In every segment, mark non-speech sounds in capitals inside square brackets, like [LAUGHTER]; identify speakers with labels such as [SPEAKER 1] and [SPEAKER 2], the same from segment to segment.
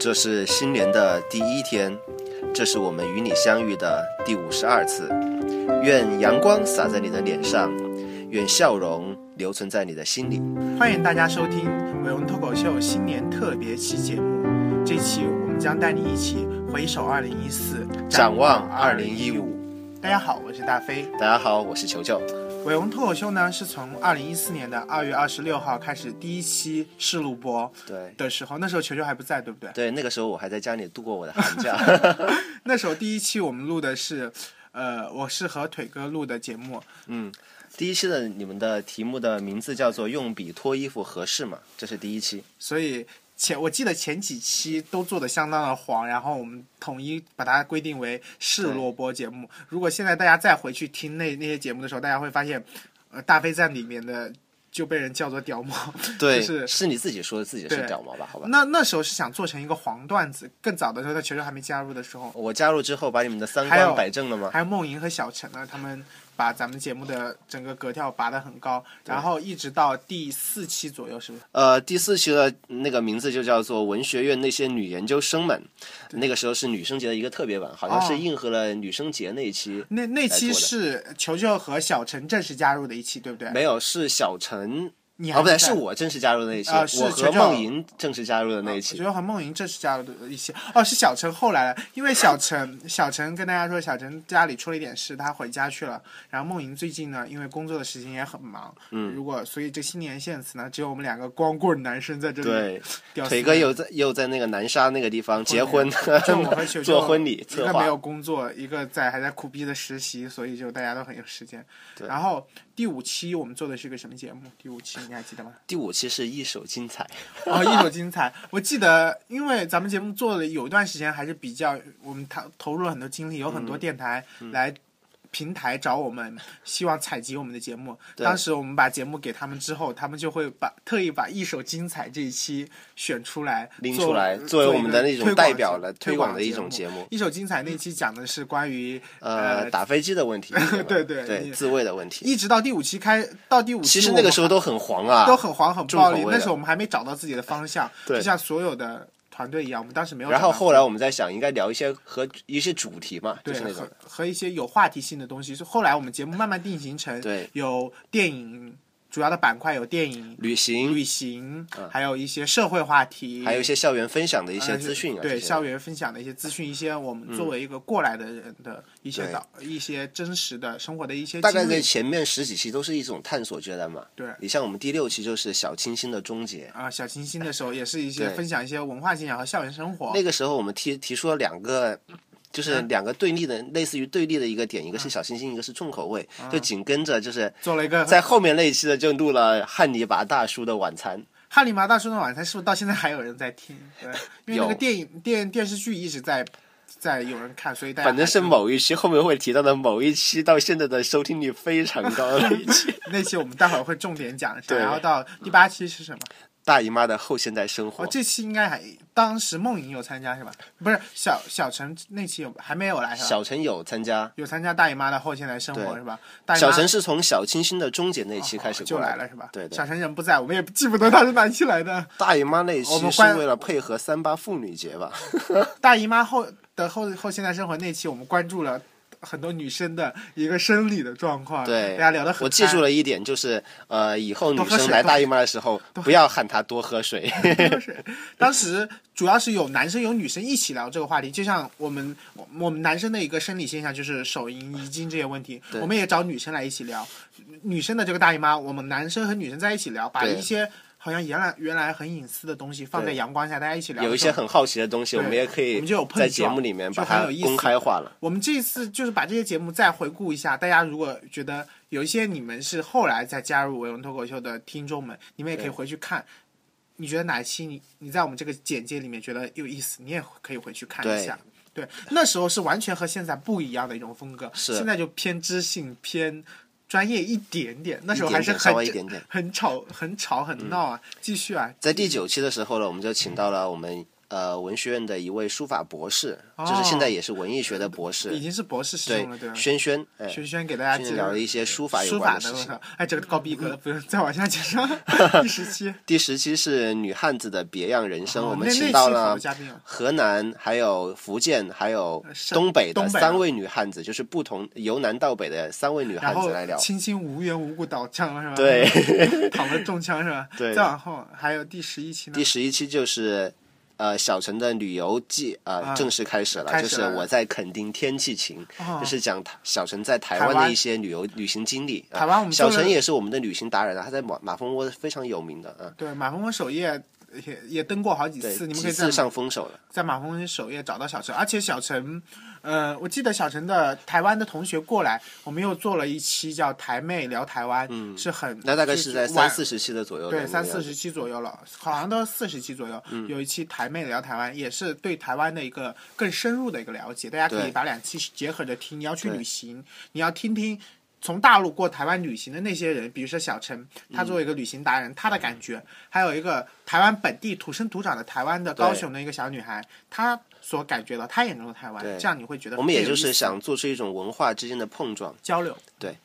[SPEAKER 1] 这是新年的第一天，这是我们与你相遇的第五十二次。愿阳光洒在你的脸上，愿笑容留存在你的心里。
[SPEAKER 2] 欢迎大家收听伟文脱口秀新年特别期节目。这期我们将带你一起回首二零一四
[SPEAKER 1] 展望二零一五。
[SPEAKER 2] 大家好，我是大飞。
[SPEAKER 1] 大家好，我是球球。
[SPEAKER 2] 伟文脱口秀呢，是从二零一四年的二月二十六号开始第一期试录播
[SPEAKER 1] 对
[SPEAKER 2] 的时候，那时候球球还不在，对不对？
[SPEAKER 1] 对，那个时候我还在家里度过我的寒假。[LAUGHS]
[SPEAKER 2] 那时候第一期我们录的是，呃，我是和腿哥录的节目。
[SPEAKER 1] 嗯，第一期的你们的题目的名字叫做“用笔脱衣服合适吗”？这是第一期。
[SPEAKER 2] 所以前我记得前几期都做的相当的黄，然后我们统一把它规定为是录播节目。如果现在大家再回去听那那些节目的时候，大家会发现，呃，大飞在里面的就被人叫做屌毛。[LAUGHS]
[SPEAKER 1] 对，
[SPEAKER 2] 就是
[SPEAKER 1] 是你自己说的自己是屌毛吧？好吧。
[SPEAKER 2] 那那时候是想做成一个黄段子，更早的时候，在球球还没加入的时候，
[SPEAKER 1] 我加入之后，把你们的三观摆正了吗？
[SPEAKER 2] 还有梦莹和小陈呢，他们把咱们节目的整个格调拔得很高，然后一直到第四期左右，是不是？
[SPEAKER 1] 呃，第四期的那个名字就叫做《文学院那些女研究生们》，那个时候是女生节的一个特别版，好像是
[SPEAKER 2] 哦
[SPEAKER 1] 应和了女生节那一期。
[SPEAKER 2] 那那期是球球和小陈正式加入的一期，对不对？
[SPEAKER 1] 没有，是小陈
[SPEAKER 2] 你还
[SPEAKER 1] 哦，不对，是我正式加入的那一期，我和梦莹正式加入的那一
[SPEAKER 2] 我
[SPEAKER 1] 期。
[SPEAKER 2] 觉得和梦莹正式加入的一期哦，是小陈后来了，因为小陈小陈跟大家说，小陈家里出了一点事，他回家去了。然后梦莹最近呢，因为工作的事情也很忙，嗯，如果所以这新年献词呢，只有我们两个光棍男生在这里
[SPEAKER 1] 对，腿哥又在又在那个南沙那个地方结婚，[LAUGHS]
[SPEAKER 2] 就我和球球
[SPEAKER 1] 做婚礼
[SPEAKER 2] 一个没有。工作，一个在还在苦逼的实习，所以就大家都很有时间。
[SPEAKER 1] 对
[SPEAKER 2] 然后第五期我们做的是个什么节目？第五期你还记得吗？
[SPEAKER 1] 第五期是一首精彩，
[SPEAKER 2] 哦，一首精彩！[LAUGHS] 我记得，因为咱们节目做了有一段时间，还是比较我们投投入了很多精力，有很多
[SPEAKER 1] 嗯
[SPEAKER 2] 电台来平台找我们，希望采集我们的节目。当时我们把节目给他们之后，他们就会把特意把一手精彩这一期选出来，
[SPEAKER 1] 拎出来作为我们的那种代表了
[SPEAKER 2] 推
[SPEAKER 1] 推广的一种
[SPEAKER 2] 节
[SPEAKER 1] 节目。
[SPEAKER 2] 一手精彩那期讲的是关于
[SPEAKER 1] 呃，打飞机的问题，
[SPEAKER 2] 对 [LAUGHS] 对
[SPEAKER 1] 对自卫的问题。
[SPEAKER 2] 一直到第五期开到第五期，
[SPEAKER 1] 其实那个时候都很黄啊，
[SPEAKER 2] 都很黄很暴力那时候我们还没找到自己的方向，就像所有的团队一样，我们当时没有
[SPEAKER 1] 然。后后来我们在想，应该聊一些和一些主题嘛，就是那种
[SPEAKER 2] 和和一些有话题性的东西，是后来我们节目慢慢定型成
[SPEAKER 1] 对
[SPEAKER 2] 有电影主要的板块有电影、
[SPEAKER 1] 旅行，
[SPEAKER 2] 旅行，还有一些社会话题，
[SPEAKER 1] 还有一些校园分享的一
[SPEAKER 2] 一
[SPEAKER 1] 些资讯啊，
[SPEAKER 2] 对校园分享的一些资讯，一些我们作为一个过来的人的一些
[SPEAKER 1] 对
[SPEAKER 2] 导、一些真实的生活的一些
[SPEAKER 1] 大概在前面十几期都是一种探索阶段嘛。
[SPEAKER 2] 对
[SPEAKER 1] 你像我们第六期就是小清新的终结，
[SPEAKER 2] 啊、小清新的时候 [LAUGHS] 也是一些分享一些文化信仰和校园生活。
[SPEAKER 1] 那个时候我们提提出了两个。就是
[SPEAKER 2] 嗯
[SPEAKER 1] 两个对立的，类似于对立的一个点，一个是小清新，一个是重口味，就紧跟着就是
[SPEAKER 2] 做了一个
[SPEAKER 1] 在后面那一期的就录了汉尼拔大叔的晚餐，
[SPEAKER 2] 汉尼拔大叔的晚餐是不是到现在还有人在听？对，[LAUGHS] 因为那个电影电电视剧一直在在有人看，所以大家
[SPEAKER 1] 反正是某一期后面会提到的某一期，到现在的收听率非常高的一期。[LAUGHS]
[SPEAKER 2] 那期我们待会儿会重点讲一下。然后到第八期是什么？
[SPEAKER 1] 大姨妈的后现代生活
[SPEAKER 2] 哦，，这期应该还当时梦莹有参加是吧？不是小小陈那期有还没有来是吧？
[SPEAKER 1] 小陈有参加，
[SPEAKER 2] 有参加大姨妈的后现代生活是吧？大
[SPEAKER 1] 小陈是从小清新的终结那期开始
[SPEAKER 2] 就来了是吧？
[SPEAKER 1] 对对
[SPEAKER 2] 小陈人不在，我们也记不得他是哪期来的。
[SPEAKER 1] 大姨妈那一期是为了配合三八妇女节吧？[LAUGHS]
[SPEAKER 2] 大姨妈后的后后现代生活那期，我们关注了很多女生的一个生理的状况，
[SPEAKER 1] 对，
[SPEAKER 2] 大家聊得很。
[SPEAKER 1] 我记住。了一点，就是呃，以后女
[SPEAKER 2] 多喝水多
[SPEAKER 1] 生来大姨妈的时候，不要喊她多喝水。
[SPEAKER 2] 当时主要是有男生有女生一起聊这个话题，就像我们我我们男生的一个生理现象就是手淫遗精这些问题，我们也找女生来一起聊。女生的这个大姨妈，我们男生和女生在一起聊，把一些好像原来原来很隐私的东西放在阳光下，大家一起聊。
[SPEAKER 1] 有一些很好奇的东西，我们也可以
[SPEAKER 2] 我们就有碰
[SPEAKER 1] 在
[SPEAKER 2] 撞
[SPEAKER 1] 节目里面把它
[SPEAKER 2] 就很有意思
[SPEAKER 1] 公开化了。
[SPEAKER 2] 我们这次就是把这些节目再回顾一下，大家如果觉得有一些你们是后来再加入维文脱口秀的听众们，你们也可以回去看。你觉得哪一期你你在我们这个简介里面觉得有意思，你也可以回去看一下。对，那时候是完全和现在不一样的一种风格，
[SPEAKER 1] 是
[SPEAKER 2] 现在就偏知性、偏专业一点点。那时候还是很
[SPEAKER 1] 微一点点
[SPEAKER 2] 很吵、很吵、很闹啊！继续啊，
[SPEAKER 1] 在第九期的时候呢，我们就请到了我们呃文学院的一位书法博士，就是现在也是文艺学的博士，
[SPEAKER 2] 已经是博士生了，对吧？
[SPEAKER 1] 轩轩，哎，
[SPEAKER 2] 轩轩给大家
[SPEAKER 1] 聊了一些书法有
[SPEAKER 2] 书
[SPEAKER 1] 关的事
[SPEAKER 2] 哎，这个高逼格了，不用再往下介绍。[LAUGHS] 第十期，
[SPEAKER 1] 第十期是女汉子的别样人生，我们请到了河南、还有福建、还有东北的三位女汉子，就是不同由南到北的三位女汉子来聊。
[SPEAKER 2] 青青无缘无故倒枪了是吧？
[SPEAKER 1] 对，[LAUGHS]
[SPEAKER 2] 躺着中枪是吧？[LAUGHS]
[SPEAKER 1] 对
[SPEAKER 2] 再往后还有第十一期呢
[SPEAKER 1] 第，十一期就是。呃，小陈的旅游季呃、
[SPEAKER 2] 啊
[SPEAKER 1] 正式开始了，就是我在垦丁天气晴，
[SPEAKER 2] 哦
[SPEAKER 1] 就是讲台小陈在台
[SPEAKER 2] 台湾
[SPEAKER 1] 湾的一些旅游旅行经历。啊
[SPEAKER 2] 台湾我们
[SPEAKER 1] 小陈也是我们的旅行达人啊，他在马马蜂窝非常有名的啊，
[SPEAKER 2] 对马蜂窝首页也也登过好几次，，你们可以在
[SPEAKER 1] 上风手了。
[SPEAKER 2] 在马蜂首页找到小陈，而且小陈，呃，我记得小陈的台湾的同学过来，我们又做了一期叫台妹聊台湾，嗯，是很
[SPEAKER 1] 那大概是在三四十期的左右的
[SPEAKER 2] 对，三四十期左右了，好像都四十期左右。
[SPEAKER 1] 嗯
[SPEAKER 2] 有一期台妹聊台湾，也是对台湾的一个更深入的一个了解。大家可以把两期结合着听。你要去旅行，你要听听从大陆过台湾旅行的那些人，比如说小陈，他作为一个旅行达人，他的感觉，还有一个台湾本地土生土长的台湾的高雄的一个小女孩，她所感觉到他眼中的台湾，这样你会觉得
[SPEAKER 1] 我们也就是想做出一种文化之间的碰撞。
[SPEAKER 2] 交流。
[SPEAKER 1] 对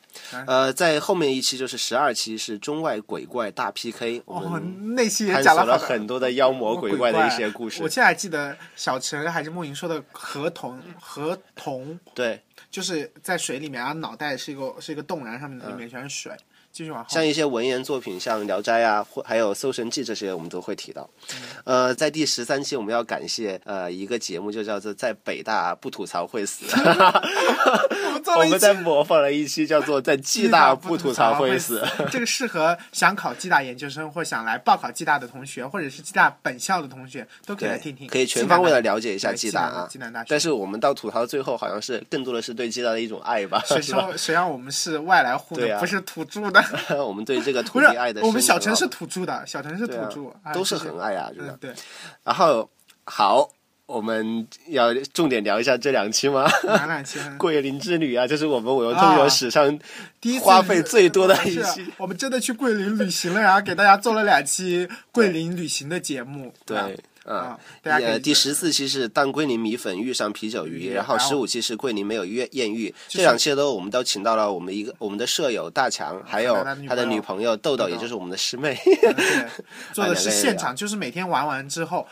[SPEAKER 1] 呃，在后面一期就是十二期是中外鬼怪大 PK，我
[SPEAKER 2] 哦
[SPEAKER 1] 们，
[SPEAKER 2] 那期也讲了
[SPEAKER 1] 很多的妖魔鬼怪的一些故事
[SPEAKER 2] 我。现在还记得小陈还是梦莹说的河童，河童
[SPEAKER 1] 对，
[SPEAKER 2] 就是在水里面，然后脑袋是一个是一个洞，然后上面里面全是水。继续往后，
[SPEAKER 1] 像一些文言作品，像《聊斋》啊，或还有《搜神记》这些，我们都会提到。
[SPEAKER 2] 嗯
[SPEAKER 1] 呃，在第十三期，我们要感谢呃一个节目，就叫做在北大不吐槽会死。[LAUGHS]
[SPEAKER 2] 我们
[SPEAKER 1] 在模仿了一期叫做在暨大不吐槽会死。[LAUGHS]
[SPEAKER 2] 这个适合想考暨大研究生或想来报考暨大的同学，或者是暨大本校的同学，都可以来听听。
[SPEAKER 1] 可以全方位的
[SPEAKER 2] 了
[SPEAKER 1] 了解一下暨大啊。
[SPEAKER 2] 暨南大学。
[SPEAKER 1] 但是我们到吐槽最后，好像是更多的是对暨大的一种爱吧，
[SPEAKER 2] 谁？说谁让我们是外来户的，
[SPEAKER 1] 对啊
[SPEAKER 2] 不是土著的？[LAUGHS]
[SPEAKER 1] 我们对这个土地爱的，
[SPEAKER 2] 我们小城是土著的，小城是土著，哎
[SPEAKER 1] 都是很爱啊，觉得
[SPEAKER 2] 嗯，。对，
[SPEAKER 1] 然后好，我们要重点聊一下这两期吗？
[SPEAKER 2] 哪两期 [LAUGHS]
[SPEAKER 1] 桂林之旅啊，这是我们我用脱口史上
[SPEAKER 2] 第一次
[SPEAKER 1] 花费最多的一
[SPEAKER 2] 是
[SPEAKER 1] 期。
[SPEAKER 2] 我们真的去桂林旅行了，然后给大家做了两期桂林旅行的节目。
[SPEAKER 1] 对
[SPEAKER 2] 啊，大家可以
[SPEAKER 1] 呃，第十四期是当桂林米粉遇上啤酒鱼，然后十五期是桂林没有艳艳遇，这两期都我们都请到了我们一个我们的舍友大强，还有
[SPEAKER 2] 他的女朋友
[SPEAKER 1] 豆豆，也就是我们的师妹。[LAUGHS]
[SPEAKER 2] 做的是现场，就是每天玩完之后。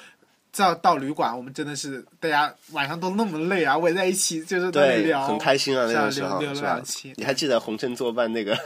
[SPEAKER 2] 再到旅馆，我们真的是大家晚上都那么累啊，围在一起就是
[SPEAKER 1] 对，
[SPEAKER 2] 聊，
[SPEAKER 1] 很开心啊，那个时候是吧
[SPEAKER 2] 了两期？
[SPEAKER 1] 你还记得红尘作伴那个？[LAUGHS]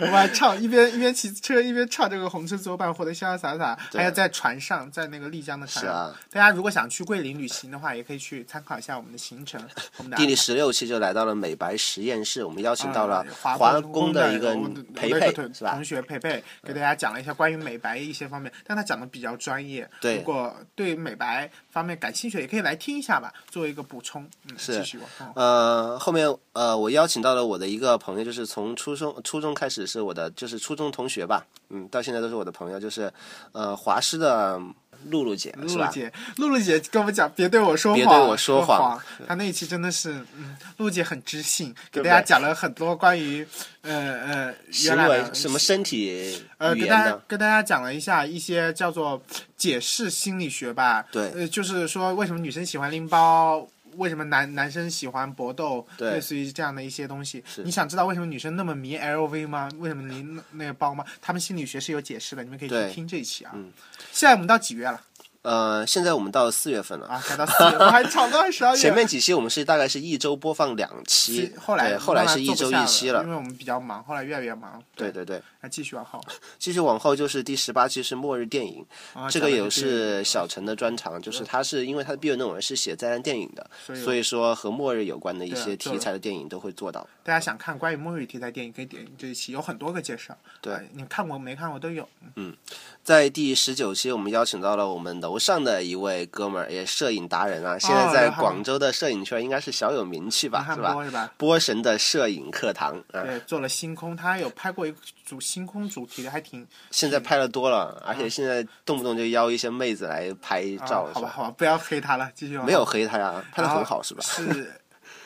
[SPEAKER 2] 我们还唱一边一边骑车一边唱这个红尘作伴，活得潇潇洒洒，还有在船上，在那个丽江的船上。
[SPEAKER 1] 是啊
[SPEAKER 2] 大家如果想去桂林旅行的话，也可以去参考一下我们的行程，我们的
[SPEAKER 1] 第十六期就来到了美白实验室，我们邀请到了
[SPEAKER 2] 啊
[SPEAKER 1] 华
[SPEAKER 2] 工
[SPEAKER 1] 工的一个
[SPEAKER 2] 同？学培培给大家讲了一下关于美白一些方面，但他讲的比较专业。
[SPEAKER 1] 对
[SPEAKER 2] 如果对美白方面感兴趣，也可以来听一下吧，作为一个补充。嗯，
[SPEAKER 1] 是
[SPEAKER 2] 继续往后。
[SPEAKER 1] 呃，后面呃，我邀请到了我的一个朋友，就是从初中初中开始是我的，就是初中同学吧，嗯，到现在都是我的朋友，就是呃华师的露露姐，
[SPEAKER 2] 露露姐，露露姐跟我们讲，别对我说谎，
[SPEAKER 1] 别对我说
[SPEAKER 2] 谎。她那一期真的是，嗯，露露姐很知性，给大家讲了很多关于，呃呃，
[SPEAKER 1] 行
[SPEAKER 2] 原来的
[SPEAKER 1] 为什么身体
[SPEAKER 2] 呃，跟大家
[SPEAKER 1] 的，
[SPEAKER 2] 跟大家讲了一下一些叫做解释心理学吧。
[SPEAKER 1] 对。
[SPEAKER 2] 呃，就是说为什么女生喜欢拎包，为什么男男生喜欢搏斗，
[SPEAKER 1] 对
[SPEAKER 2] 类似于这样的一些东西。你想知道为什么女生那么迷 LV 吗？为什么迷 [LAUGHS] 那那个包吗？他们心理学是有解释的，你们可以去听这一期啊。
[SPEAKER 1] 嗯
[SPEAKER 2] 现在我们到几月了？
[SPEAKER 1] 呃，现在我们到四月份了。
[SPEAKER 2] 啊，改到四月，[LAUGHS] 我还吵到十二月。
[SPEAKER 1] 前面几期我们是大概是一周播放两期，
[SPEAKER 2] 后来
[SPEAKER 1] 后来是一周一期了
[SPEAKER 2] 因。为我们比较忙，后来越来越忙。
[SPEAKER 1] 对对对，
[SPEAKER 2] 那继续往后。[LAUGHS]
[SPEAKER 1] 继续往后就是第十八期是末日电影，
[SPEAKER 2] 啊
[SPEAKER 1] 这个也是小陈的专长，就是他是因为他的毕业论文是写灾难电影的，
[SPEAKER 2] 所以
[SPEAKER 1] 所以说和末日有关的一些题材的电影都会做到。
[SPEAKER 2] 大家想看关于末日题材电影，可以点这一期，有很多个介绍。
[SPEAKER 1] 对
[SPEAKER 2] 哎你看过没看过都有。
[SPEAKER 1] 嗯在第十九期，我们邀请到了我们楼上的一位哥们儿，也摄影达人啊，现在在广州的摄影圈应该是小有名气吧，
[SPEAKER 2] 汉
[SPEAKER 1] 是吧？
[SPEAKER 2] 波是吧？
[SPEAKER 1] 波神的摄影课堂啊，
[SPEAKER 2] 对，做了星空，他有拍过一组星空主题的，还挺
[SPEAKER 1] 现在拍的多了，而且现在动不动就邀一些妹子来拍照，
[SPEAKER 2] 啊、好吧，好吧，不要黑他了，继续
[SPEAKER 1] 没有黑他呀，拍的很好，是吧？
[SPEAKER 2] 是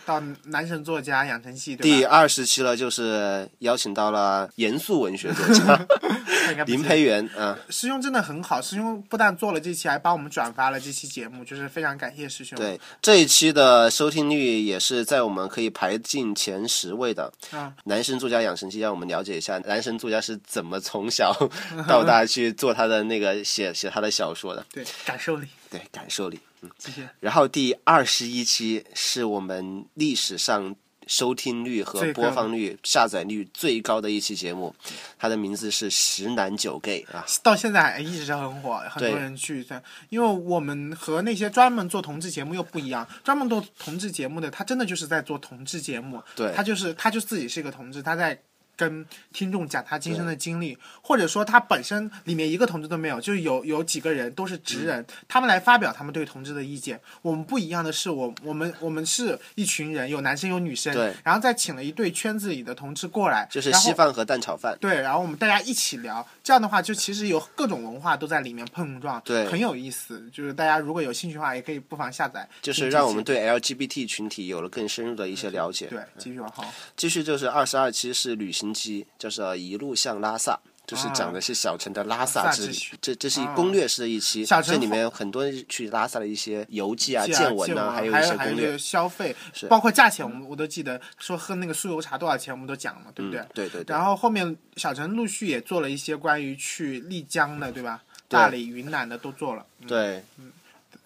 [SPEAKER 2] 到男神作家养成记，对
[SPEAKER 1] 第？二十期了，就是邀请到了严肃文学作家 [LAUGHS] 林培元啊，
[SPEAKER 2] 师兄真的很好，师兄不但做了这期，还帮我们转发了这期节目，就是非常感谢师兄。
[SPEAKER 1] 对这一期的收听率也是在我们可以排进前十位的。
[SPEAKER 2] 啊，
[SPEAKER 1] 男神作家养成系，让我们了解一下男神作家是怎么从小 [LAUGHS] 到大去做他的那个写写他的小说的，
[SPEAKER 2] 对，感受力，
[SPEAKER 1] 对感受力。
[SPEAKER 2] 嗯谢谢。
[SPEAKER 1] 然后第二十一期是我们历史上收听率和播放率、下载率最高的一期节目，它的名字是《十男九 gay》啊。
[SPEAKER 2] 到现在还一直是很火，很多人去在。因为我们和那些专门做同志节目又不一样，专门做同志节目的，他真的就是在做同志节目，
[SPEAKER 1] 对
[SPEAKER 2] 他就是他就自己是一个同志，他在。跟听众讲他今生的经历，或者说他本身里面一个同志都没有，就是有有几个人都是直
[SPEAKER 1] 嗯
[SPEAKER 2] 人，他们来发表他们对同志的意见。我们不一样的是，我我们我们是一群人，有男生有女生，
[SPEAKER 1] 对
[SPEAKER 2] 然后再请了一对圈子里的同志过来，
[SPEAKER 1] 就是稀饭和蛋炒饭。
[SPEAKER 2] 对，然后我们大家一起聊，这样的话就其实有各种文化都在里面碰撞，
[SPEAKER 1] 对
[SPEAKER 2] 很有意思。就是大家如果有兴趣的话，也可以不妨下载。
[SPEAKER 1] 就是让我们对 LGBT 群体有了更深入的一些了解。
[SPEAKER 2] 对继续往后。
[SPEAKER 1] 继续就是二十二期是旅行机，就是一路向拉萨，就是讲的是小陈的拉萨之旅。这这是一攻略式的一期，这里面有很多去拉萨的一些游记啊、
[SPEAKER 2] 见
[SPEAKER 1] 见闻
[SPEAKER 2] 啊，
[SPEAKER 1] 还，有
[SPEAKER 2] 还
[SPEAKER 1] 一些攻略
[SPEAKER 2] 还有消费，包括价钱，我们我都记得，说喝那个酥油茶多少钱，我们都讲了嘛，对不对？
[SPEAKER 1] 嗯对对对。
[SPEAKER 2] 然后后面小陈陆续也做了一些关于去丽江的，对吧？大理、云南的都做了。嗯
[SPEAKER 1] 对，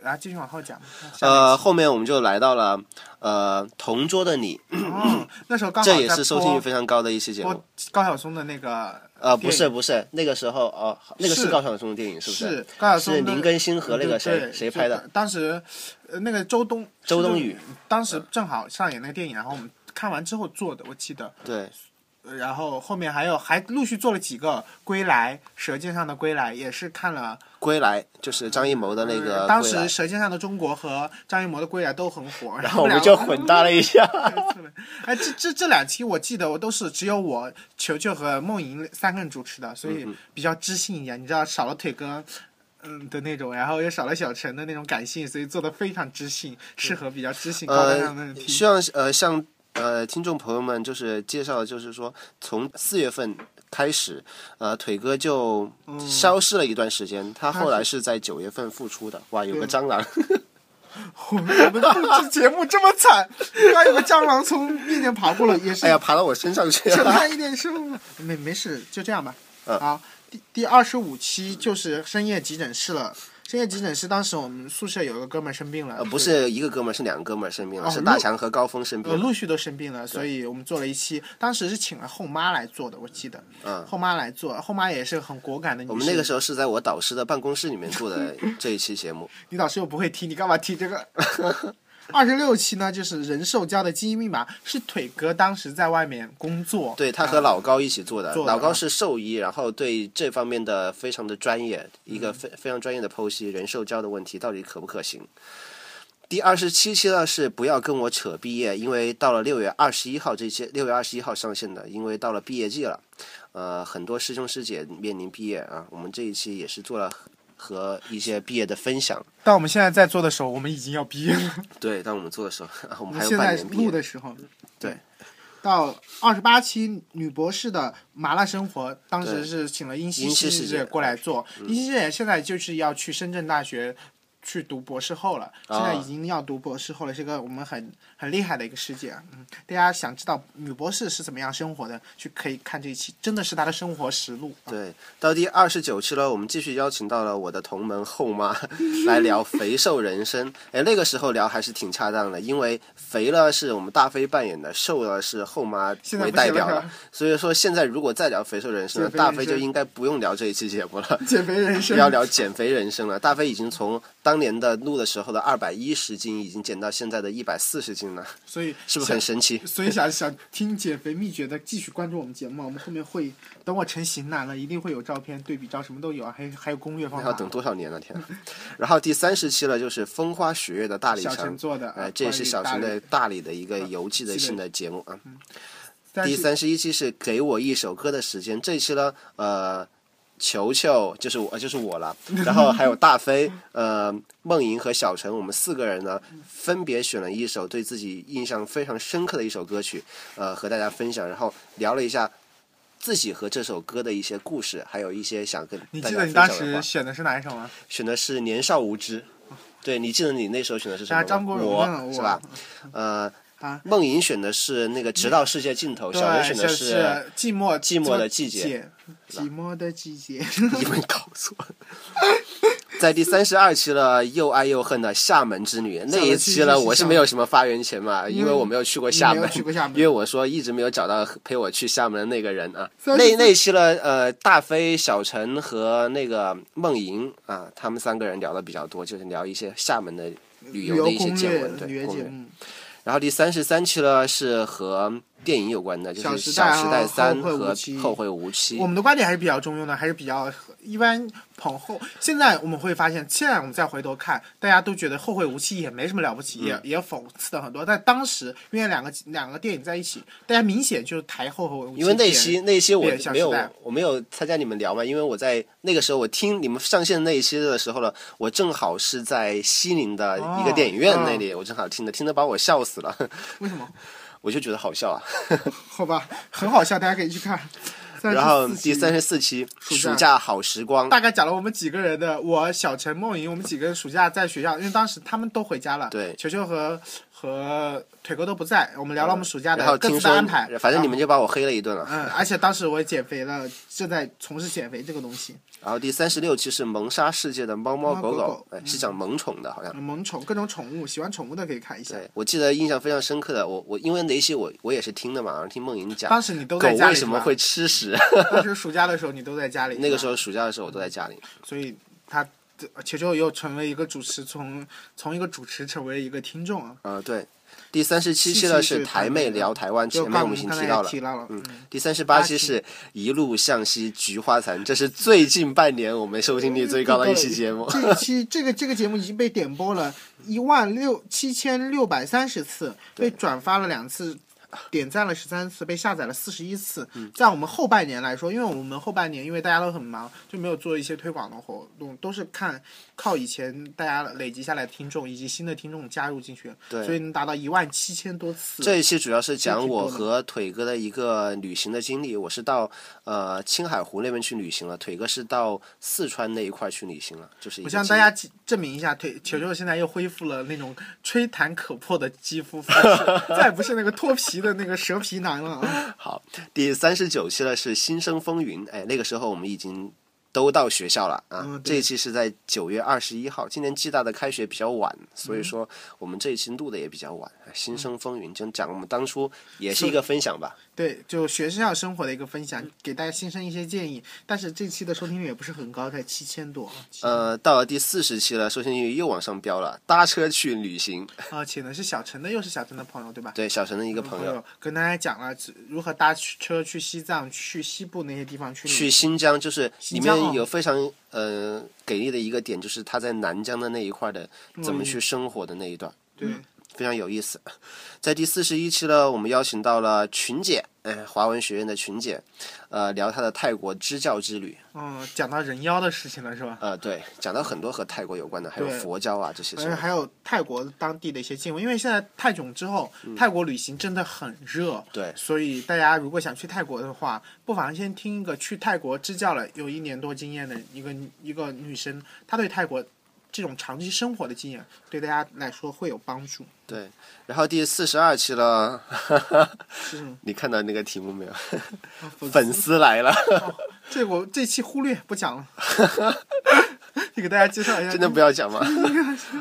[SPEAKER 2] 然后继续往后讲。
[SPEAKER 1] 呃，后面我们就来到了呃同桌的你，
[SPEAKER 2] 哦，那时候刚好
[SPEAKER 1] 这也是收听率非常高的一期节目。
[SPEAKER 2] 高晓松的那个
[SPEAKER 1] 呃，不是不是，那个时候哦，那个是
[SPEAKER 2] 是
[SPEAKER 1] 高晓松的电影，是不
[SPEAKER 2] 是是高晓松
[SPEAKER 1] 是林更新和那个谁谁拍的？
[SPEAKER 2] 当时，呃，那个周冬
[SPEAKER 1] 周冬雨，
[SPEAKER 2] 当时正好上演那个电影，然后我们看完之后做的，我记得。
[SPEAKER 1] 对，
[SPEAKER 2] 呃然后后面还有还陆续做了几个《归来》《舌尖上的归来》，也是看了。
[SPEAKER 1] 归来就是张艺谋的那个
[SPEAKER 2] 呃当时《舌尖上的中国》和张艺谋的《归来》都很火，然 [LAUGHS]
[SPEAKER 1] 然后我们就混搭了一下。[LAUGHS]
[SPEAKER 2] 哎，这这这两期我记得我都是只有我球球和梦莹三个人主持的，所
[SPEAKER 1] 嗯
[SPEAKER 2] 以比较知性一点。你知道少了腿哥。嗯的那种，然后又少了小陈的那种感性，所以做的非常知性，适合比较知性、高大
[SPEAKER 1] 呃
[SPEAKER 2] 上的。
[SPEAKER 1] 希望呃向呃听众朋友们就是介绍，就是说从四月份开始，呃腿哥就消失了一段时间，他后来是在九月份复出的。哇，有个蟑螂，[LAUGHS]
[SPEAKER 2] 我们这节目这么惨，刚有个蟑螂从面前爬过了，也是
[SPEAKER 1] 哎呀，爬到我身上去
[SPEAKER 2] 承
[SPEAKER 1] 了。
[SPEAKER 2] 担一点生活。没没事，就这样吧。
[SPEAKER 1] 嗯
[SPEAKER 2] 好，第第二十五期就是深夜急诊室了。深夜急诊室当时我们宿舍有一个哥们儿生病了，
[SPEAKER 1] 呃，不是一个哥们儿，是两个哥们儿生病了，
[SPEAKER 2] 哦
[SPEAKER 1] 是大强和高峰生病
[SPEAKER 2] 呃，
[SPEAKER 1] 了。
[SPEAKER 2] 陆续都生病了，所以我们做了一期，当时是请了后妈来做的，我记得，
[SPEAKER 1] 嗯
[SPEAKER 2] 后妈来做，后妈也是很果敢的女。
[SPEAKER 1] 我们那个时候是在我导师的办公室里面做的这一期节目。[LAUGHS]
[SPEAKER 2] 你导师又不会听，你干嘛踢这个？[LAUGHS] 二十六期呢，就是人兽交的基因密码，是腿哥当时在外面工作，
[SPEAKER 1] 对他和老高一起做的，
[SPEAKER 2] 做的
[SPEAKER 1] 老高是兽医，然后对这方面的非常的专业，一个非非常专业的剖析人兽交的问题到底可不可行。第二十七期呢是不要跟我扯毕业，因为到了六月二十一号这期，六月二十一号上线的，因为到了毕业季了，呃，很多师兄师姐面临毕业啊，我们这一期也是做了和一些毕业的分享。
[SPEAKER 2] 但我们现在在做的时候，我们已经要毕业了。
[SPEAKER 1] 对，当我们做的时候，[LAUGHS] 我们还有
[SPEAKER 2] 在
[SPEAKER 1] 半年毕业。
[SPEAKER 2] 录的时候，
[SPEAKER 1] 对，
[SPEAKER 2] 到二十八期女博士的麻辣生活，当时是请了英
[SPEAKER 1] 英
[SPEAKER 2] 熙师
[SPEAKER 1] 姐
[SPEAKER 2] 过来做。英熙师姐现在就是要去深圳大学去读博士后了，现在已经要读博士后了，是个我们很很厉害的一个师姐。嗯，大家想知道女博士是怎么样生活的，去可以看这一期，真的是她的生活实录。啊
[SPEAKER 1] 对，到第二十九期了，我们继续邀请到了我的同门后妈 [LAUGHS] 来聊肥瘦人生。哎，那个时候聊还是挺恰当的，因为肥了是我们大飞扮演的，瘦了是后妈为代表了。所以说现在如果再聊肥瘦人生大飞就应该不用聊这一期节目了。
[SPEAKER 2] 减肥人生
[SPEAKER 1] 要聊减肥人生了，大飞已经从当年的录的时候的二百一十斤，已经减到现在的一百四十斤了，
[SPEAKER 2] 所以 [LAUGHS]
[SPEAKER 1] 是不是很神奇？[LAUGHS]
[SPEAKER 2] 所以想想听减肥秘诀的，继续关注我们节目。我们后面会等我成型男了，一定会有照片、对比照，什么都有啊，还有还有攻略方法。
[SPEAKER 1] 还要等多少年了天啊！[LAUGHS] 然后第三十期了，就是风花雪月的大理
[SPEAKER 2] 小陈
[SPEAKER 1] 城，
[SPEAKER 2] 做的，
[SPEAKER 1] 哎，这也是小陈的大理的一个游记的性的节目啊。第三十一期是给我一首歌的时间，这一期呢，呃，球球就是我就是我了，然后还有大飞、[LAUGHS] 呃梦莹和小陈，我们四个人呢分别选了一首对自己印象非常深刻的一首歌曲，呃和大家分享，然后聊了一下自己和这首歌的一些故事，还有一些想跟大家
[SPEAKER 2] 你记得你当时。选的是哪一首吗？
[SPEAKER 1] 选的是年少无知，对你记得你那时候选的是什么我是吧？呃
[SPEAKER 2] 啊，
[SPEAKER 1] 梦莹选的是那个直到世界尽头，小陈选的
[SPEAKER 2] 是寂寞
[SPEAKER 1] 寂寞的季节
[SPEAKER 2] 寂寞的季节。[LAUGHS]
[SPEAKER 1] 你们搞错了。在第三十二期了，又爱又恨的厦门之旅那一期了，我是没有什么发言权嘛，因为我没有去过厦门因为我说一直没有找到陪我去厦门的那个人啊。那那一期了，呃，大飞、小陈和那个梦莹啊，他们三个人聊的比较多，就是聊一些厦门的旅
[SPEAKER 2] 旅
[SPEAKER 1] 游的一些见闻，、对攻略。然后第三十三期呢是和电影有关的，就是《
[SPEAKER 2] 小时代
[SPEAKER 1] 三》和《后会无期
[SPEAKER 2] 我》。们的观点还是比较中庸的，还是比较一般捧后。现在我们会发现，现在我们再回头看，大家都觉得《后会无期》也没什么了不起，
[SPEAKER 1] 嗯
[SPEAKER 2] 也也讽刺的很多。但当时因为两个两个电影在一起，大家明显就是抬《后会无期》
[SPEAKER 1] 因为那期那期我没有我没有参加你们聊嘛，因为我在那个时候我听你们上线那一期的时候呢，我正好是在西宁的一个电影院
[SPEAKER 2] 哦
[SPEAKER 1] 那里，我正好听的，听的把我笑死了，
[SPEAKER 2] 为什么？
[SPEAKER 1] 我就觉得好笑啊。[LAUGHS]
[SPEAKER 2] 好吧，很好笑，大家可以去看。[LAUGHS]
[SPEAKER 1] 然后
[SPEAKER 2] 34期
[SPEAKER 1] 第三十四期
[SPEAKER 2] 暑假
[SPEAKER 1] 好时光，
[SPEAKER 2] 大概讲了我们几个人的，我小陈、梦莹，我们几个人暑假在学校，因为当时他们都回家了，
[SPEAKER 1] 对
[SPEAKER 2] 球球和和腿哥都不在，我们聊了我们暑假的各自的安排，
[SPEAKER 1] 反正你们就把我黑了一顿了。
[SPEAKER 2] 嗯，而且当时我也减肥了，正在从事减肥这个东西，
[SPEAKER 1] 然后第三十六期是萌杀世界的猫猫狗
[SPEAKER 2] 猫狗狗
[SPEAKER 1] 哎，是讲萌宠的，好像。
[SPEAKER 2] 嗯萌宠各种宠物，喜欢宠物的可以看一下。
[SPEAKER 1] 对，我记得印象非常深刻的，我我因为那一期我我也是听的嘛，然后听梦莹讲，
[SPEAKER 2] 当时你都在家里狗
[SPEAKER 1] 为什么会吃屎？[LAUGHS]
[SPEAKER 2] 当时暑假的时候你都在家里，[LAUGHS]
[SPEAKER 1] 那个时候暑假的时候我都在家里。
[SPEAKER 2] 所以他球球又成为一个主持，从从一个主持成为一个听众啊。
[SPEAKER 1] 呃，对，第三十七期呢
[SPEAKER 2] 是
[SPEAKER 1] 台妹聊台湾，前面我们已经提到了。
[SPEAKER 2] 提到了，嗯，
[SPEAKER 1] 第三十八期是一路向西菊花残，这是最近半年我们收听率最高的一期节目。
[SPEAKER 2] 这一期 [LAUGHS] 这个这个节目已经被点播了一万六七千六百三十次，被转发了两次。点赞了十三次，被下载了四十一次。
[SPEAKER 1] 嗯
[SPEAKER 2] 在我们后半年来说，因为我们后半年因为大家都很忙，就没有做一些推广的活动，都是看靠以前大家累积下来的听众以及新的听众加入进去，所以能达到一万七千多次。
[SPEAKER 1] 这一期主要是讲我和腿哥的一个旅行的经历。我是到呃青海湖那边去旅行了，腿哥是到四川那一块去旅行了，就是一
[SPEAKER 2] 我
[SPEAKER 1] 个经
[SPEAKER 2] 向大家证证明一下，腿球球现在又恢复了那种吹弹可破的肌肤肤质，[LAUGHS] 再不是那个脱皮的那个蛇皮男了啊！
[SPEAKER 1] 好，第三十九期了是新生风云，哎，那个时候我们已经都到学校了啊。
[SPEAKER 2] 嗯
[SPEAKER 1] 这一期是在九月二十一号，今年暨大的开学比较晚，所
[SPEAKER 2] 嗯
[SPEAKER 1] 以说我们这一期录的也比较晚。新生风云就讲我们当初也是一个分享吧。
[SPEAKER 2] 对，就学校生活的一个分享，给大家新生一些建议。但是这期的收听率也不是很高，才七千多。
[SPEAKER 1] 呃，到了第四十期了，收听率又往上飙了。搭车去旅行，
[SPEAKER 2] 啊，请的是小陈的，又是小陈的朋友，对吧？
[SPEAKER 1] 对小陈的一个朋友，
[SPEAKER 2] 跟大家讲了如何搭车去西藏、去西部那些地方去
[SPEAKER 1] 去新疆，就是里
[SPEAKER 2] 新
[SPEAKER 1] 有非常呃给力的一个点，就是他在南疆的那一块的怎么去生活的那一段。
[SPEAKER 2] 对，
[SPEAKER 1] 非常有意思。在第四十一期呢，我们邀请到了群姐，哎，华文学院的群姐，呃，聊她的泰国支教之旅。
[SPEAKER 2] 嗯，讲到人妖的事情了，是吧？
[SPEAKER 1] 呃，对，讲到很多和泰国有关的，还有佛教啊这些什么。
[SPEAKER 2] 而还有泰国当地的一些新闻，因为现在泰囧之后，泰国旅行真的很热，
[SPEAKER 1] 嗯对
[SPEAKER 2] 所以大家如果想去泰国的话，不妨先听一个去泰国支教了有一年多经验的一个一个女生，她对泰国这种长期生活的经验，对大家来说会有帮助。
[SPEAKER 1] 对，然后第四十二期了？[LAUGHS] 你看到那个题目没有？
[SPEAKER 2] 啊 [LAUGHS] 粉
[SPEAKER 1] 粉丝来了，
[SPEAKER 2] 这我这期忽略不讲了，[LAUGHS] 你给大家介绍一下。
[SPEAKER 1] 真的不要讲吗？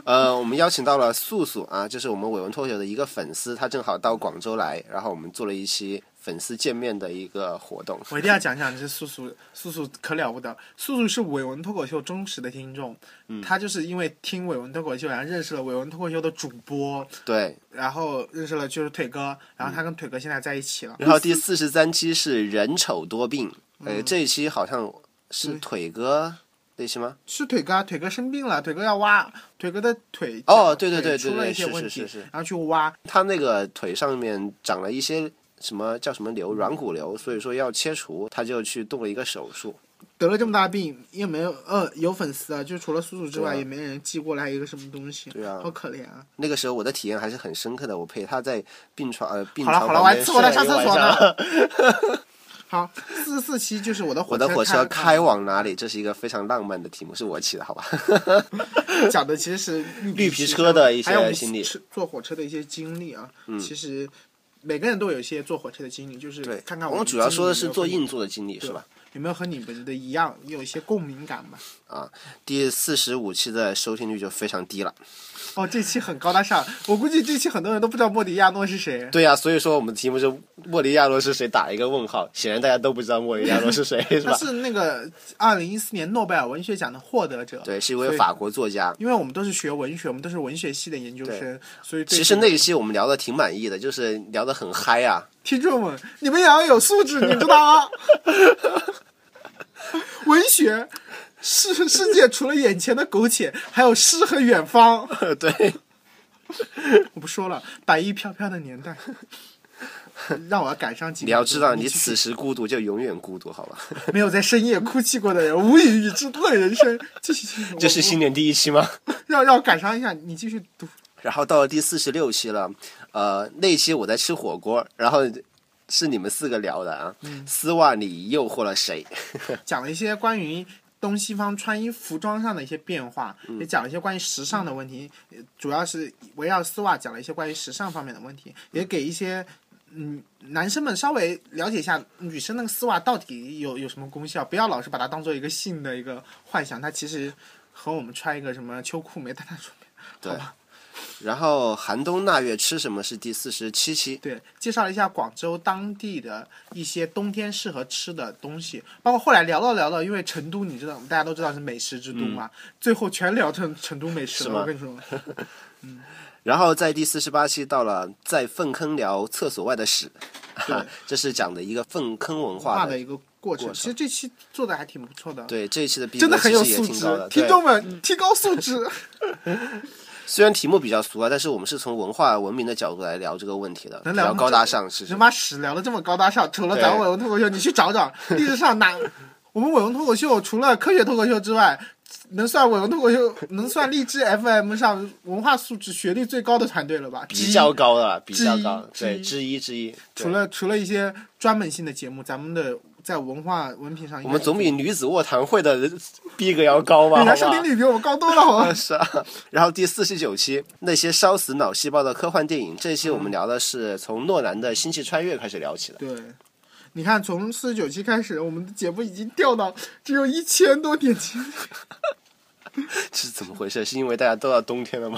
[SPEAKER 1] 呃，我们邀请到了素素啊，就是我们伟文脱口秀的一个粉丝，他正好到广州来，然后我们做了一期粉丝见面的一个活动。
[SPEAKER 2] 我一定要讲讲这素素，素素可了不得。素素是伟文脱口秀忠实的听众，
[SPEAKER 1] 嗯
[SPEAKER 2] 他就是因为听伟文脱口秀，然后认识了伟文脱口秀的主播，
[SPEAKER 1] 对，
[SPEAKER 2] 然后认识了就是腿哥，然后他跟腿哥现在在一起了。
[SPEAKER 1] 然后第四十三期是人丑多病，
[SPEAKER 2] 嗯
[SPEAKER 1] 呃，这一期好像是腿哥那期吗？
[SPEAKER 2] 是腿哥啊，腿哥生病了，腿哥要挖，腿哥的腿
[SPEAKER 1] 哦对对对
[SPEAKER 2] 腿出了一些问题，
[SPEAKER 1] 是是是
[SPEAKER 2] 然后去挖，
[SPEAKER 1] 他那个腿上面长了一些什么叫什么瘤，软骨瘤，所以说要切除，他就去动了一个手术。
[SPEAKER 2] 得了这么大病，也没有呃有粉丝啊，就除了叔叔之外，
[SPEAKER 1] 啊
[SPEAKER 2] 也没人寄过来一个什么东西，
[SPEAKER 1] 对啊
[SPEAKER 2] 好可怜啊！
[SPEAKER 1] 那个时候我的体验还是很深刻的，我陪他在病床呃病
[SPEAKER 2] 好了好了，我还伺候他上厕所。呢。[LAUGHS] 好，四十四期就是我的火
[SPEAKER 1] 我的火车
[SPEAKER 2] 开
[SPEAKER 1] 开往哪里？这是一个非常浪漫的题目，是我起的，好吧？[LAUGHS]
[SPEAKER 2] 讲的其实是绿 [LAUGHS]
[SPEAKER 1] 绿皮
[SPEAKER 2] 车
[SPEAKER 1] 车的一些经历
[SPEAKER 2] 坐火车的一些经历啊。其实每个人都有一些坐火车的经历，就是，看看
[SPEAKER 1] 我
[SPEAKER 2] 们
[SPEAKER 1] 主要说的是坐硬座的经历，是吧？
[SPEAKER 2] 有没有和你们的一样，有一些共鸣感吧？
[SPEAKER 1] 啊，第四十五期的收听率就非常低了。
[SPEAKER 2] 哦，这期很高大上，我估计这期很多人都不知道莫迪亚诺是谁。
[SPEAKER 1] 对呀、所以说我们的题目是莫迪亚诺是谁，打一个问号。显然大家都不知道莫迪亚诺是谁，[LAUGHS] 是吧？
[SPEAKER 2] 他是那个二零一四年诺贝尔文学奖的获得者。
[SPEAKER 1] 对，是一位法国作家。
[SPEAKER 2] 因为我们都是学文学，我们都是文学系的研究生，所以
[SPEAKER 1] 其实那一期我们聊的挺满意的，就是聊的很嗨啊。
[SPEAKER 2] 听众们，你们也要有素质，你知道吗？[LAUGHS] 文学世世界除了眼前的苟且，还有诗和远方。[LAUGHS]
[SPEAKER 1] 对，
[SPEAKER 2] 我不说了，白衣飘飘的年代，让我赶上几
[SPEAKER 1] 你要知道，你此时孤独就永远孤独，好吧？
[SPEAKER 2] 没有在深夜哭泣过的人，无以与之论人生。继续继续，
[SPEAKER 1] 这是新年第一期吗？
[SPEAKER 2] 让让我赶上一下，你继续读。
[SPEAKER 1] 然后到了第四十六期了，呃，那一期我在吃火锅，然后是你们四个聊的啊。
[SPEAKER 2] 嗯
[SPEAKER 1] 丝袜你诱惑了谁？[LAUGHS]
[SPEAKER 2] 讲了一些关于东西方穿衣服装上的一些变化，
[SPEAKER 1] 嗯
[SPEAKER 2] 也讲了一些关于时尚的问题，呃主要是围绕丝袜讲了一些关于时尚方面的问题，也给一些。嗯，男生们稍微了解一下女生那个丝袜到底有有什么功效，不要老是把它当做一个性的一个幻想，它其实和我们穿一个什么秋裤没太大区别。
[SPEAKER 1] 对
[SPEAKER 2] 好吧
[SPEAKER 1] 然后寒冬腊月吃什么是第四十七期，
[SPEAKER 2] 对，介绍了一下广州当地的一些冬天适合吃的东西，包括后来聊到聊到，因为成都你知道，大家都知道是美食之都嘛，最后全聊成成都美食了。我跟你说，[LAUGHS] 嗯
[SPEAKER 1] 然后在第四十八期到了在粪坑聊厕所外的屎，这是讲的一个粪坑文化的。
[SPEAKER 2] 一个过程。其实这期做的还挺不错的，
[SPEAKER 1] 对这一期的逼
[SPEAKER 2] 真的很有素质。听众们，提高素质。[LAUGHS]
[SPEAKER 1] 虽然题目比较俗啊，但是我们是从文化文明的角度来聊这个问题的，比
[SPEAKER 2] 能聊
[SPEAKER 1] 较高大上。其实
[SPEAKER 2] 能把屎聊的这么高大上，除了咱们伟文脱口秀，你去找找历史上哪我们伟文脱口秀除了科学脱口秀之外，能算伟文脱口秀，能算荔枝 FM 上文化素质、学历最高的团队了吧？
[SPEAKER 1] 比较高的，比较高，对，
[SPEAKER 2] 之一
[SPEAKER 1] 之一
[SPEAKER 2] 除了除了一些专门性的节目，咱们的在文化文凭上，
[SPEAKER 1] 我们总比女子卧谈会的逼格要高吧？
[SPEAKER 2] 你
[SPEAKER 1] 的
[SPEAKER 2] 收听率比我们高多了，好吧？[LAUGHS]
[SPEAKER 1] 是啊，然后第四十九期那些烧死脑细胞的科幻电影，这一期我们聊的是从诺兰的《星际穿越》开始聊起的。
[SPEAKER 2] 对，你看从四十九期开始，我们的节目已经掉到只有一千多点击，[LAUGHS]
[SPEAKER 1] 这是怎么回事？是因为大家都要冬天了吗？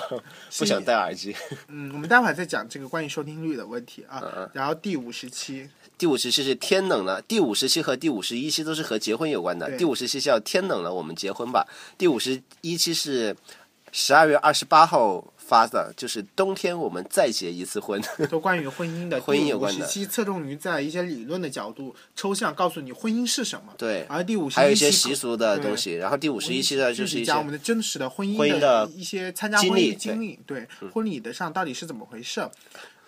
[SPEAKER 1] 不想戴耳机。
[SPEAKER 2] 嗯，我们待会儿再讲这个关于收听率的问题啊。
[SPEAKER 1] 嗯
[SPEAKER 2] 然后第五十期，
[SPEAKER 1] 第五十期是天冷了，第五十期和第五十一期都是和结婚有关的。第五十期叫天冷了，我们结婚吧。第五十一期是十二月二十八号发的，就是冬天我们再结一次婚。
[SPEAKER 2] 都关于婚姻的。[LAUGHS]
[SPEAKER 1] 婚姻有关的
[SPEAKER 2] 第五十期侧重于在一些理论的角度抽象告诉你婚姻是什么。
[SPEAKER 1] 对，
[SPEAKER 2] 而第五十
[SPEAKER 1] 还有一些习俗的东西。然后第五十一期呢，就是一些
[SPEAKER 2] 讲我们的真实的婚姻
[SPEAKER 1] 的
[SPEAKER 2] 一些参加婚礼
[SPEAKER 1] 经历
[SPEAKER 2] 的经历，对婚礼的上到底是怎么回事？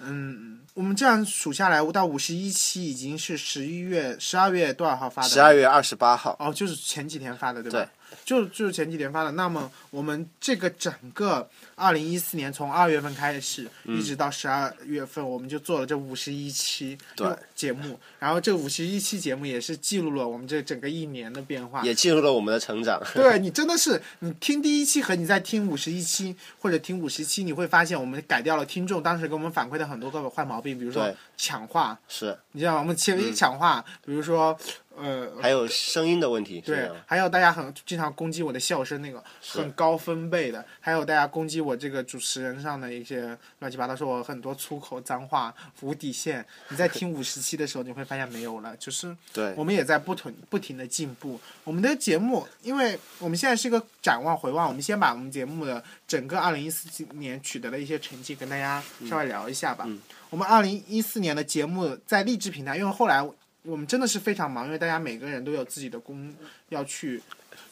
[SPEAKER 2] 嗯，我们这样数下来，到五十一期已经是十一月、十二月多少号发的？
[SPEAKER 1] 十二月二十八号。
[SPEAKER 2] 哦，就是前几天发的，对吧？
[SPEAKER 1] 对
[SPEAKER 2] 就就是前几天发的。那么我们这个整个二零一四年从二月份开始，
[SPEAKER 1] 嗯
[SPEAKER 2] 一直到十二月份，我们就做了这五十一期
[SPEAKER 1] 对
[SPEAKER 2] 节目。然后这五十一期节目也是记录了我们这整个一年的变化。
[SPEAKER 1] 也记录了我们的成长。[LAUGHS]
[SPEAKER 2] 对你真的是，你听第一期和你在听五十一期或者听五十期，你会发现我们改掉了听众当时给我们反馈的很多个坏毛病，比如说
[SPEAKER 1] 对
[SPEAKER 2] 抢话，
[SPEAKER 1] 是，
[SPEAKER 2] 你知道吗？我们前面抢话，比如说呃，
[SPEAKER 1] 还有声音的问题。
[SPEAKER 2] 对，还有大家很经常攻击我的笑声，那个很高分贝的，还有大家攻击我这个主持人上的一些乱七八糟，说我很多粗口脏话无底线。你在 [LAUGHS] 听五十期的时候，你会发现没有了，就是
[SPEAKER 1] 对
[SPEAKER 2] 我们也在不停不停的进步。我们的节目，因为我们现在是一个展望回望，我们先把我们节目的整个二零一四年取得的一些成绩跟大家稍微聊一下吧。我们二零一四年的节目在励志平台，因为后来我们真的是非常忙，因为大家每个人都有自己的工要去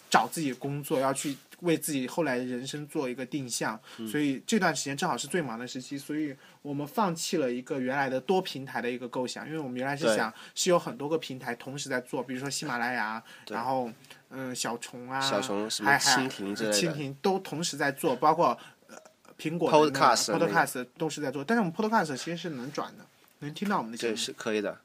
[SPEAKER 2] 找自己的工作，要去为自己后来的人生做一个定向，所以这段时间正好是最忙的时期，所以我们放弃了一个原来的多平台的一个构想，因为我们原来是想是有很多个平台同时在做，比如说喜马拉雅，然后嗯小虫啊，
[SPEAKER 1] 小虫什么蜻蜓之类的。
[SPEAKER 2] 蜻蜓都同时在做，包括呃苹果的
[SPEAKER 1] Podcast
[SPEAKER 2] Podcast 都是在做，但是我们 Podcast 其实是能转的，能听到我们的节
[SPEAKER 1] 对，
[SPEAKER 2] 目。
[SPEAKER 1] 是可以的。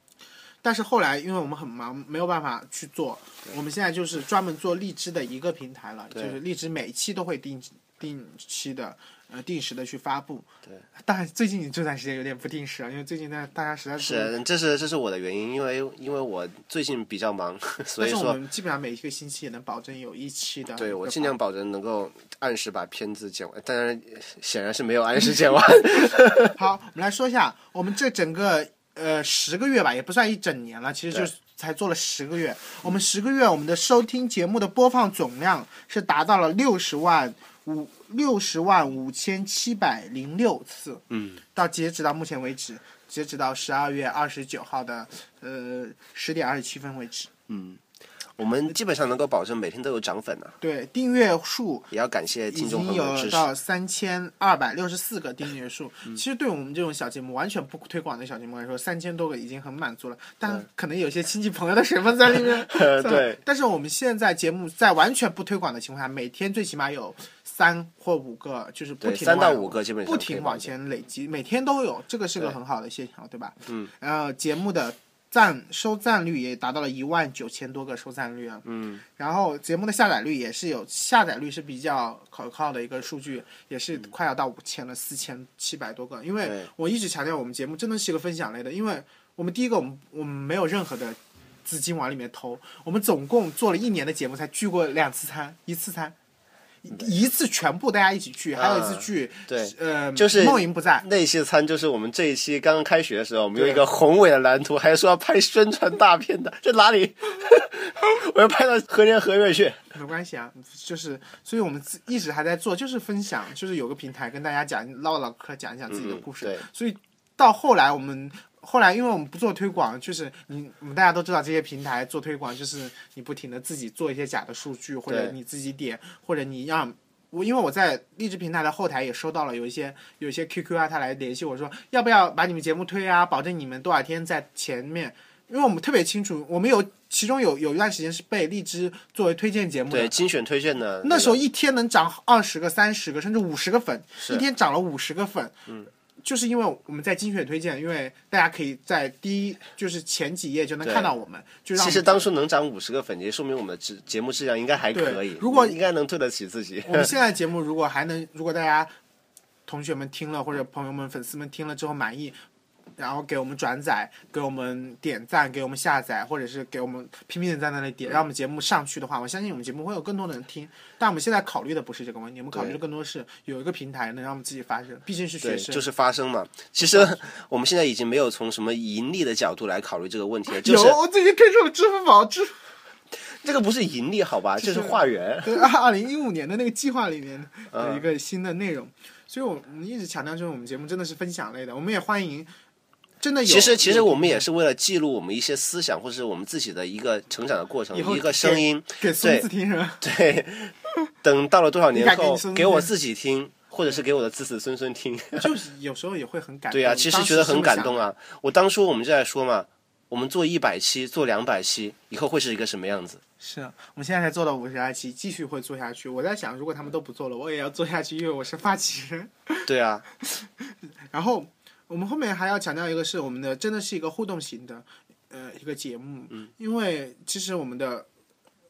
[SPEAKER 2] 但是后来因为我们很忙，没有办法去做，我们现在就是专门做荔枝的一个平台了，就是荔枝每期都会定定期的呃定时的去发布。
[SPEAKER 1] 对，
[SPEAKER 2] 但最近这段时间有点不定时啊，因为最近呢大家实在
[SPEAKER 1] 是，这是这是我的原因，因为因为我最近比较忙，[LAUGHS] 所以
[SPEAKER 2] 我们基本上每一个星期也能保证有一期的。
[SPEAKER 1] 对我尽量保证能够按时把片子剪完，当然显然是没有按时 [LAUGHS] 剪完。
[SPEAKER 2] 好，我们来说一下我们这整个呃十个月吧，也不算一整年了，其实就是才做了十个月。我们十个月我们的收听节目的播放总量是达到了六十万五六十万五千七百零六次。
[SPEAKER 1] 嗯，
[SPEAKER 2] 到截止到目前为止，截止到十二月二十九号的呃十点二十七分为止。
[SPEAKER 1] 我们基本上能够保证每天都有涨粉的、
[SPEAKER 2] 对，订阅数
[SPEAKER 1] 也要感谢听众
[SPEAKER 2] 经有
[SPEAKER 1] 朋友的支持。
[SPEAKER 2] 到三千二百六十四个订阅数。
[SPEAKER 1] 嗯
[SPEAKER 2] 其实对我们这种小节目完全不推广的小节目来说，三千多个已经很满足了。但可能有些亲戚朋友的水分在里面。[LAUGHS]
[SPEAKER 1] 对。
[SPEAKER 2] 但是我们现在节目在完全不推广的情况下，每天最起码有三或五个，就是不，停
[SPEAKER 1] 三到五个基本上
[SPEAKER 2] 不停往前累积，每天都有，这个是个很好的现象，对吧？
[SPEAKER 1] 嗯。
[SPEAKER 2] 然后节目的赞收赞率也达到了一万九千多个收赞率啊。
[SPEAKER 1] 嗯。
[SPEAKER 2] 然后节目的下载率也是有下载率是比较可靠的一个数据，也是快要到五千了，四千七百多个。因为我一直强调我们节目真的是一个分享类的，因为我们第一个我们我们没有任何的资金往里面投，我们总共做了一年的节目才聚过两次餐，一次餐。一一次全部大家一起去，还有一次去，
[SPEAKER 1] 对
[SPEAKER 2] 呃，
[SPEAKER 1] 就是
[SPEAKER 2] 梦莹不在，
[SPEAKER 1] 那些餐就是我们这一期刚刚开学的时候，我们有一个宏伟的蓝图，还说要拍宣传大片的，这哪里？[LAUGHS] 我要拍到何年何月去？
[SPEAKER 2] 没关系啊，就是，所以我们一直还在做，就是分享，就是有个平台跟大家讲唠唠嗑，讲一讲自己的故事。所以到后来我们后来，因为我们不做推广，就是你我们大家都知道这些平台做推广，就是你不停的自己做一些假的数据，或者你自己点，或者你让。我因为我在励志平台的后台也收到了有一些有一些 QQ 啊，他来联系我说要不要把你们节目推啊，保证你们多少天在前面，因为我们特别清楚，我们有其中有有一段时间是被荔枝作为推荐节目的，
[SPEAKER 1] 对，精选推荐的、
[SPEAKER 2] 那时候一天能涨二十个、三十个，甚至五十个粉，一天涨了五十个粉。嗯，就是因为我们在精选推荐，因为大家可以在第一就是前几页就能看到我们，就让
[SPEAKER 1] 其实当初能涨五十个粉，也说明我们的质节目质量应该还可以。
[SPEAKER 2] 如果
[SPEAKER 1] 应该能对得起自己。
[SPEAKER 2] 我们现 [LAUGHS] 在节目如果还能，如果大家同学们听了或者朋友们、粉丝们听了之后满意。然后给我们转载，给我们点赞，给我们下载，或者是给我们拼命的在那里点，让我们节目上去的话，我相信我们节目会有更多的人听。但我们现在考虑的不是这个问题，我们考虑的更多是有一个平台能让我们自己发声，毕竟是学，生，
[SPEAKER 1] 就是发声嘛。其实 [LAUGHS] 我们现在已经没有从什么盈利的角度来考虑这个问题了，[LAUGHS] 就是
[SPEAKER 2] 有，我最近推出了支付宝支，
[SPEAKER 1] 这个不是盈利好吧，这是化缘。[LAUGHS]
[SPEAKER 2] 对，二零一五年的那个计划里面
[SPEAKER 1] 嗯
[SPEAKER 2] 的一个新的内容，所以我们一直强调，就是我们节目真的是分享类的，我们也欢迎，真的有。
[SPEAKER 1] 其实，其实我们也是为了记录我们一些思想，或者是我们自己的一个成长的过程一个声音。
[SPEAKER 2] 给孙子听是吧？[LAUGHS]
[SPEAKER 1] 对，等到了多少年后给我自己听，或者是给我的子子孙孙听。[LAUGHS]
[SPEAKER 2] 就是有时候也会很感动。
[SPEAKER 1] 对啊、其实觉得很感动
[SPEAKER 2] 啊。
[SPEAKER 1] 啊。我当初我们就在说嘛，我们做一百期，做两百期，以后会是一个什么样子？
[SPEAKER 2] 是我们现在才做到五十二期，继续会做下去。我在想，如果他们都不做了，我也要做下去，因为我是发起人。
[SPEAKER 1] 对啊，[LAUGHS]
[SPEAKER 2] 然后我们后面还要强调一个是我们的真的是一个互动型的呃一个节目，嗯，因为其实我们的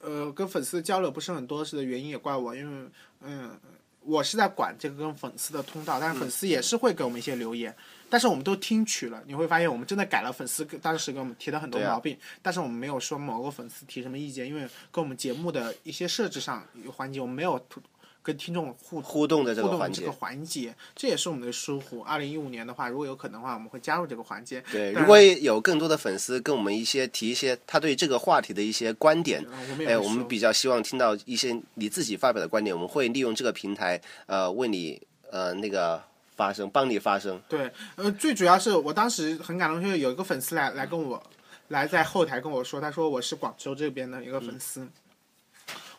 [SPEAKER 2] 呃跟粉丝交流不是很多是的原因也怪我，因为嗯。我是在管这个跟粉丝的通道，但是粉丝也是会给我们一些留言，但是我们都听取了。你会发现，我们真的改了粉丝当时给我们提的很多毛病，但是我们没有说某个粉丝提什么意见，因为跟我们节目的一些设置上有环节，我们没有跟听众互
[SPEAKER 1] 互动的这个环节
[SPEAKER 2] 这个。环节，这也是我们的疏忽。二零一五年的话，如果有可能的话，我们会加入这个环节。
[SPEAKER 1] 对，如果有更多的粉丝跟我们一些提一些他对这个话题的一些观点，哎，我们比较希望听到一些你自己发表的观点，我们会利用这个平台，呃，为你呃那个发声，帮你发声。
[SPEAKER 2] 对，呃，最主要是我当时很感动，就是有一个粉丝来来跟我来在后台跟我说，他说我是广州这边的一个粉丝。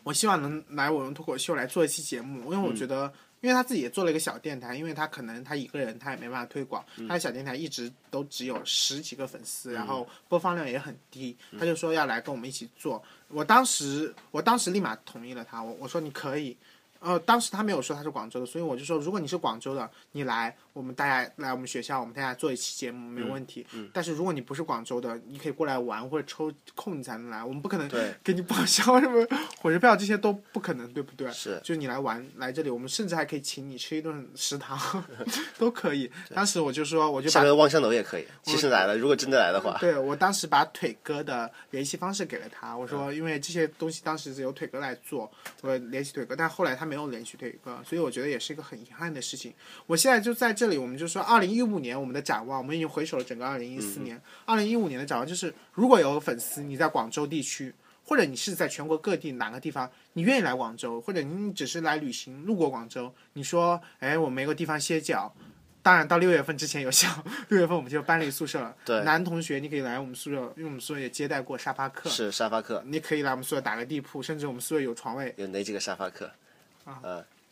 [SPEAKER 2] 我希望能来我们脱口秀来做一期节目，因为我觉得，因为他自己也做了一个小电台，因为他可能他一个人他也没办法推广，他的小电台一直都只有十几个粉丝，然后播放量也很低，他就说要来跟我们一起做。我当时我当时立马同意了他，我我说你可以。呃，当时他没有说他是广州的，所以我就说，如果你是广州的，你来，我们大家来我们学校，我们大家做一期节目没问题。
[SPEAKER 1] 嗯
[SPEAKER 2] 但是如果你不是广州的，你可以过来玩或者抽空你才能来，我们不可能给你报销什么火车票这些都不可能，对不对？
[SPEAKER 1] 是
[SPEAKER 2] 就是你来玩来这里，我们甚至还可以请你吃一顿食堂 [LAUGHS] [LAUGHS] 都可以。当时我就说，我就把
[SPEAKER 1] 下个望乡楼也可以。其实来了，如果真的来的话，
[SPEAKER 2] 对我当时把腿哥的联系方式给了他，我说因为这些东西当时是由腿哥来做，我联系腿哥，但后来他没有连续退歌，所以我觉得也是一个很遗憾的事情。我现在就在这里，我们就说二零一五年我们的展望，我们已经回首了整个二零一四年。二零一五年的展望就是，如果有粉丝你在广州地区，或者你是在全国各地哪个地方，你愿意来广州，或者你只是来旅行路过广州，你说，哎，我没个地方歇脚。当然，到六月份之前有效。[LAUGHS] 六月份我们就搬离宿舍了。
[SPEAKER 1] 对
[SPEAKER 2] 男同学你可以来我们宿舍，因为我们宿舍也接待过沙发客。
[SPEAKER 1] 是沙发客，
[SPEAKER 2] 你可以来我们宿舍打个地铺，甚至我们宿舍有床位，
[SPEAKER 1] 有哪几个沙发客？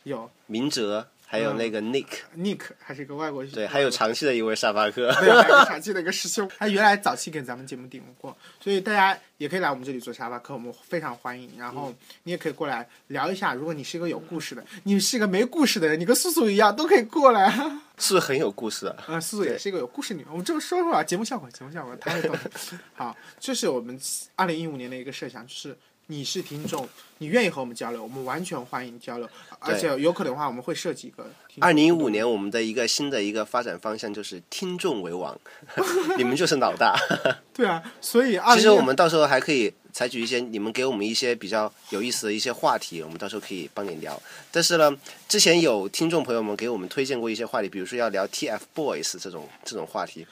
[SPEAKER 2] 有
[SPEAKER 1] 明哲，还有那个
[SPEAKER 2] Nick，Nick 还是一个外国
[SPEAKER 1] 对，还有长期的一位沙发客。[LAUGHS]
[SPEAKER 2] 对，还有长期的一个师兄，他原来早期给咱们节目顶过，所以大家也可以来我们这里做沙发客，我们非常欢迎。然后你也可以过来聊一下，如果你是一个有故事的，你是一个没故事的人，你跟素素一样都可以过来。
[SPEAKER 1] 是不是很有故事啊？
[SPEAKER 2] 嗯，素素也是一个有故事女人，我们这么说说啊，节目效果，节目效果，她会懂。[LAUGHS] 好，这是我们二零一五年的一个设想，就是你是听众，你愿意和我们交流，我们完全欢迎交流，而且有可能的话，我们会设计一个
[SPEAKER 1] 二零一五年我们的一个新的一个发展方向就是听众为王，[LAUGHS] 你们就是老大。[LAUGHS]
[SPEAKER 2] 对啊，所以二
[SPEAKER 1] 其实我们到时候还可以采取一些你们给我们一些比较有意思的一些话题，我们到时候可以帮你聊。但是呢，之前有听众朋友们给我们推荐过一些话题，比如说要聊 TFBOYS 这种这种话题，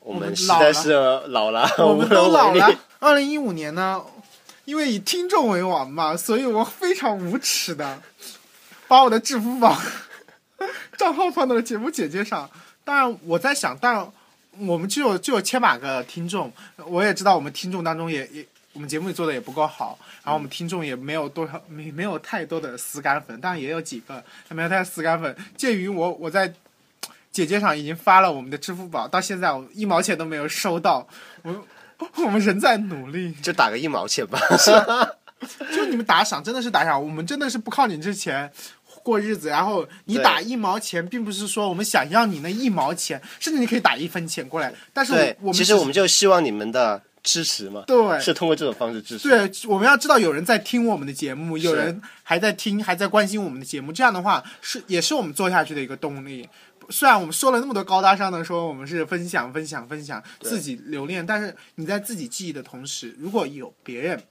[SPEAKER 1] 我
[SPEAKER 2] 我们
[SPEAKER 1] 们实在是老了，
[SPEAKER 2] 我们都老了。二零一五年呢，因为以听众为王嘛，所以我非常无耻的把我的支付宝账号放到了节目简介上。当然，我在想，当然我们就有就有千把个听众，我也知道我们听众当中也也我们节目里做的也不够好，然后我们听众也没有多少没没有太多的死杆粉，但也有几个没有太死杆粉。鉴于我我在姐姐上已经发了我们的支付宝，到现在我一毛钱都没有收到，我 [LAUGHS] 我们仍在努力。
[SPEAKER 1] 就打个一毛钱吧。[LAUGHS]
[SPEAKER 2] 就你们打赏真的是打赏，我们真的是不靠你这钱过日子。然后你打一毛钱，并不是说我们想要你那一毛钱，甚至你可以打一分钱过来。但是
[SPEAKER 1] 对
[SPEAKER 2] 我，们
[SPEAKER 1] 其实我们就希望你们的支持嘛，
[SPEAKER 2] 对
[SPEAKER 1] 是通过这种方式支持。
[SPEAKER 2] 对，我们要知道有人在听我们的节目，有人还在听，还在关心我们的节目，这样的话是也是我们做下去的一个动力。虽然我们说了那么多高大上的说我们是分享、分享、分享自己留恋，但是你在自己记忆的同时，如果有别人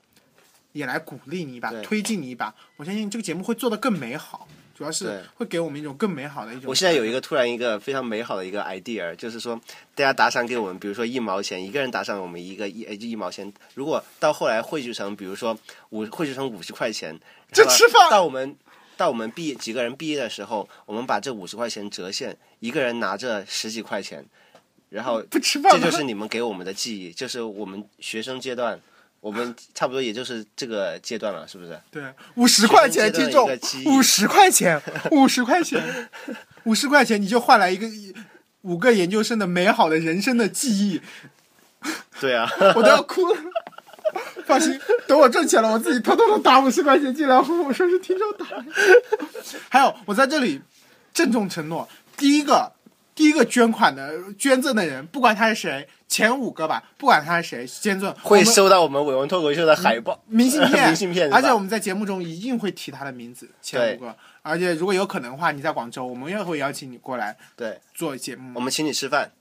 [SPEAKER 2] 也来鼓励你一把、推进你一把，我相信这个节目会做得更美好。主要是会给我们一种更美好的一种。
[SPEAKER 1] 我现在有一个突然一个非常美好的一个 idea，就是说大家打赏给我们，比如说一毛钱，一个人打赏我们一个一呃一毛钱，如果到后来汇聚成，比如说五汇聚成五十块钱，
[SPEAKER 2] 就吃饭
[SPEAKER 1] 到我们到我们毕业几个人毕业的时候，我们把这五十块钱折现，一个人拿着十几块钱，然后 [LAUGHS]
[SPEAKER 2] 不吃饭
[SPEAKER 1] 这就是你们给我们的记忆，就是我们学生阶段。我们差不多也就是这个阶段了，是不是？
[SPEAKER 2] 对，五十块钱，听众五十块钱，[LAUGHS] 五十块钱，五十块钱，你就换来一个五个研究生的美好的人生的记忆，
[SPEAKER 1] 对啊，[LAUGHS]
[SPEAKER 2] 我都要哭了。[LAUGHS] 放心，等我挣钱了，我自己偷偷的打五十块钱进来，我说是听众打的。还有，我在这里郑重承诺，第一个第一个捐款的捐赠的人，不管他是谁，前五个吧，不管他是谁，捐赠
[SPEAKER 1] 会收到我们伟文脱口秀的海报、
[SPEAKER 2] 明信片，[LAUGHS]
[SPEAKER 1] 明信片
[SPEAKER 2] 而且我们在节目中一定会提他的名字，前五个。而且如果有可能的话，你在广州，我们也会邀请你过来
[SPEAKER 1] 对，
[SPEAKER 2] 做节目。
[SPEAKER 1] 我们请你吃饭，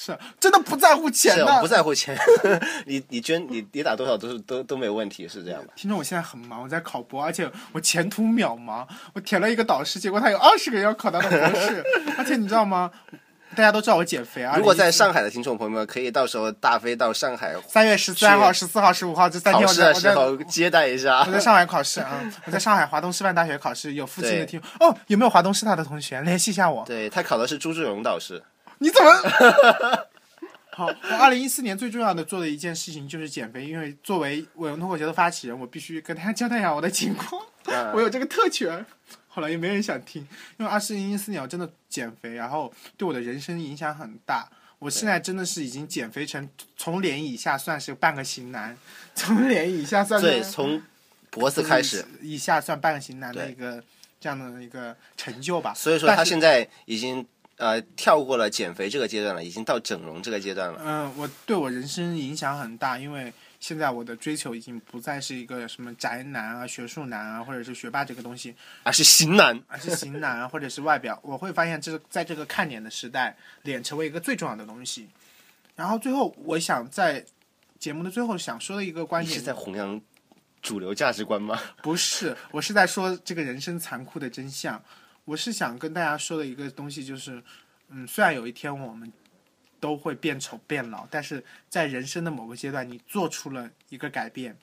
[SPEAKER 2] 是真的不在乎钱
[SPEAKER 1] 是我不。在乎钱，[LAUGHS] 你你捐你你打多少都是都都没有问题，是这样吧？
[SPEAKER 2] 听众，我现在很忙，我在考博，而且我前途渺茫。我填了一个导师，结果他有二十个人要考他的博士，[LAUGHS] 而且你知道吗？大家都知道我减肥啊。
[SPEAKER 1] 如果在上海的听众朋友们，可以到时候大飞到上海
[SPEAKER 2] 三月十三号、十四号、十五号这三天，我在我在
[SPEAKER 1] 接待一下
[SPEAKER 2] 我。在上海考试啊，我在上海华东师范大学考试，有附近的听哦，有没有华东师大的同学联系一下我？
[SPEAKER 1] 对他考的是朱志荣导师，
[SPEAKER 2] 你怎么？[LAUGHS] 好，我二零一四年最重要的做的一件事情就是减肥，因为作为伟文脱口秀的发起人，我必须跟大家交代一下我的情况，
[SPEAKER 1] 啊 [LAUGHS]
[SPEAKER 2] 我有这个特权。后来也没人想听，因为二零一四年我真的减肥，然后对我的人生影响很大。我现在真的是已经减肥成从脸以下算是半个型男，从脸以下算
[SPEAKER 1] 对，
[SPEAKER 2] 是
[SPEAKER 1] 从脖子开始，
[SPEAKER 2] 以下算半个型男的一个这样的一个成就吧。
[SPEAKER 1] 所以说他现在已经呃跳过了减肥这个阶段了，已经到整容这个阶段了。
[SPEAKER 2] 嗯，我对我人生影响很大，因为现在我的追求已经不再是一个什么宅男啊、学术男啊，或者是学霸这个东西，
[SPEAKER 1] 而是型男，
[SPEAKER 2] 而是型男啊，或者是外表。我会发现，这在这个看脸的时代，脸成为一个最重要的东西。然后最后，我想在节目的最后想说的一个观点
[SPEAKER 1] 是在弘扬主流价值观吗？
[SPEAKER 2] 不是，我是在说这个人生残酷的真相。我是想跟大家说的一个东西，就是，嗯，虽然有一天我们都会变丑变老，但是在人生的某个阶段，你做出了一个改变，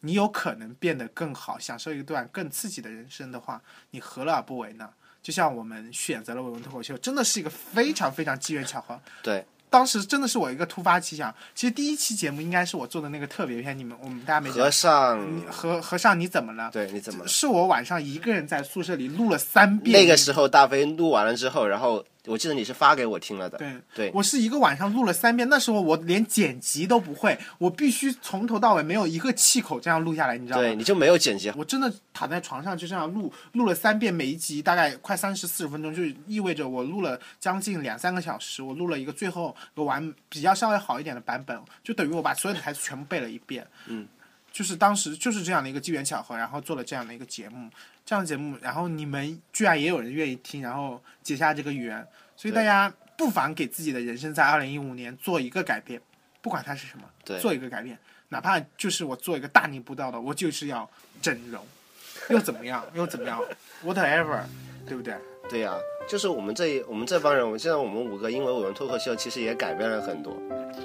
[SPEAKER 2] 你有可能变得更好，享受一段更刺激的人生的话，你何乐而不为呢？就像我们选择了伟文脱口秀，真的是一个非常非常机缘巧合。
[SPEAKER 1] 对，
[SPEAKER 2] 当时真的是我一个突发奇想。其实第一期节目应该是我做的那个特别篇，你们我们大家没讲
[SPEAKER 1] 和。尚，
[SPEAKER 2] 你和和尚你怎么了？
[SPEAKER 1] 对，你怎么了？
[SPEAKER 2] 是我晚上一个人在宿舍里录了三遍。
[SPEAKER 1] 那个时候大飞录完了之后，然后我记得你是发给我听了的。
[SPEAKER 2] 对
[SPEAKER 1] 对
[SPEAKER 2] 我是一个晚上录了三遍。那时候我连剪辑都不会，我必须从头到尾没有一个气口这样录下来，你知道吗？
[SPEAKER 1] 对，你就没有剪辑。
[SPEAKER 2] 我真的躺在床上就这样录，录了三遍，每一集大概快三十四十分钟，就意味着我录了将近两三个小时。我录了一个最后一个完比较稍微好一点的版本，就等于我把所有的台词全部背了一遍。
[SPEAKER 1] 嗯，
[SPEAKER 2] 就是当时就是这样的一个机缘巧合，然后做了这样的一个节目，这样的节目，然后你们居然也有人愿意听，然后结下这个缘，所以大家不妨给自己的人生在二零一五年做一个改变，不管它是什么，
[SPEAKER 1] 对
[SPEAKER 2] 做一个改变，哪怕就是我做一个大逆不道的，我就是要整容，又怎么样？又怎么样？whatever，对不对？
[SPEAKER 1] 对呀、就是我们这我们这帮人，我们现在我们五个，因为我们脱口秀其实也改变了很多。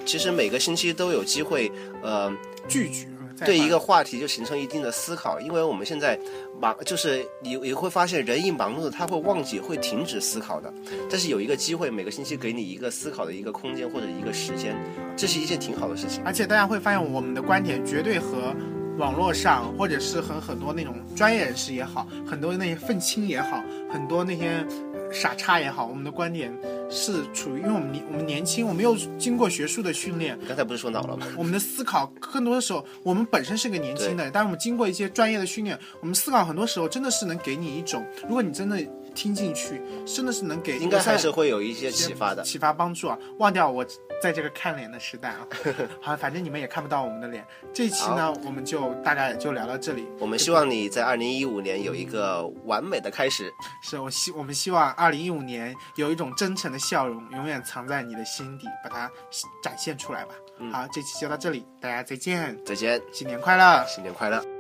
[SPEAKER 1] 其实每个星期都有机会，呃，
[SPEAKER 2] 拒绝再
[SPEAKER 1] 对一个话题就形成一定的思考，因为我们现在忙，就是你你会发现人一忙碌，他会忘记，会停止思考的。但是有一个机会，每个星期给你一个思考的一个空间或者一个时间，这是一件挺好的事情。
[SPEAKER 2] 而且大家会发现我们的观点绝对和网络上，或者是和很多那种专业人士也好，很多那些愤青也好，很多那些呃傻叉也好，我们的观点是处于，因为我们年我们年轻，我们又经过学术的训练，
[SPEAKER 1] 刚才不是说老了吗？
[SPEAKER 2] 我们的思考更多的时候，我们本身是个年轻的，但是我们经过一些专业的训练，我们思考很多时候真的是能给你一种，如果你真的听进去，真的是能给
[SPEAKER 1] 应该还是会有一些启发的。
[SPEAKER 2] 启发帮助啊！忘掉我在这个看脸的时代啊，[LAUGHS] 好，反正你们也看不到我们的脸。这一期呢，我们就大概就聊到这里。
[SPEAKER 1] 我们希望你在二零一五年有一个完美的开始。
[SPEAKER 2] 是我希我们希望二零一五年有一种真诚的笑容，永远藏在你的心底，把它展现出来吧。好，这期就到这里，大家再见，
[SPEAKER 1] 再见，
[SPEAKER 2] 新年快乐！
[SPEAKER 1] 新年快乐。